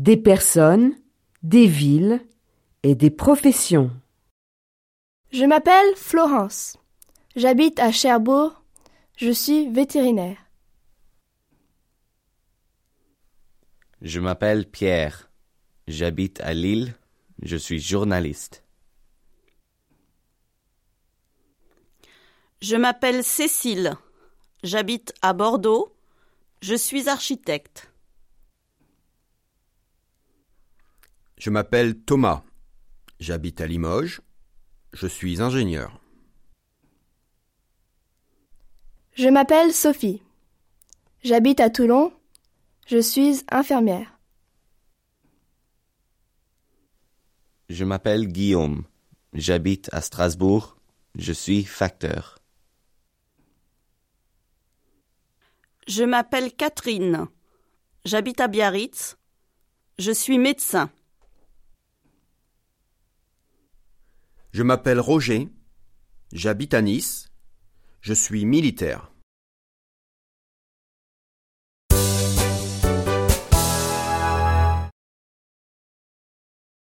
des personnes, des villes et des professions. Je m'appelle Florence. J'habite à Cherbourg. Je suis vétérinaire. Je m'appelle Pierre. J'habite à Lille. Je suis journaliste. Je m'appelle Cécile. J'habite à Bordeaux. Je suis architecte. Je m'appelle Thomas. J'habite à Limoges. Je suis ingénieur. Je m'appelle Sophie. J'habite à Toulon. Je suis infirmière. Je m'appelle Guillaume. J'habite à Strasbourg. Je suis facteur. Je m'appelle Catherine. J'habite à Biarritz. Je suis médecin. Je m'appelle Roger. J'habite à Nice. Je suis militaire.